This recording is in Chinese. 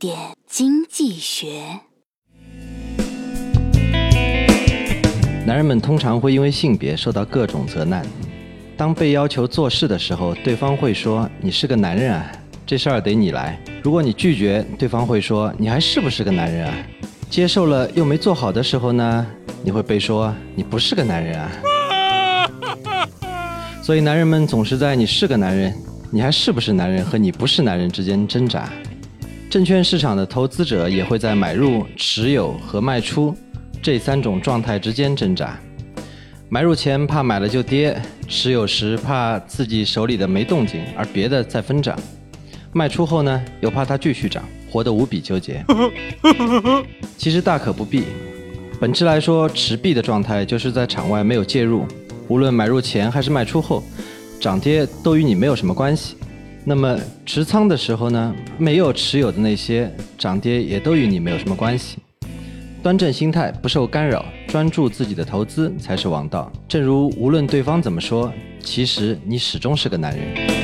点经济学。男人们通常会因为性别受到各种责难。当被要求做事的时候，对方会说：“你是个男人啊，这事儿得你来。”如果你拒绝，对方会说：“你还是不是个男人啊？”接受了又没做好的时候呢，你会被说：“你不是个男人啊。”所以，男人们总是在“你是个男人，你还是不是男人”和“你不是男人”之间挣扎。证券市场的投资者也会在买入、持有和卖出这三种状态之间挣扎。买入前怕买了就跌，持有时怕自己手里的没动静，而别的在疯涨；卖出后呢，又怕它继续涨，活得无比纠结。其实大可不必。本质来说，持币的状态就是在场外没有介入。无论买入前还是卖出后，涨跌都与你没有什么关系。那么持仓的时候呢，没有持有的那些涨跌也都与你没有什么关系。端正心态，不受干扰，专注自己的投资才是王道。正如无论对方怎么说，其实你始终是个男人。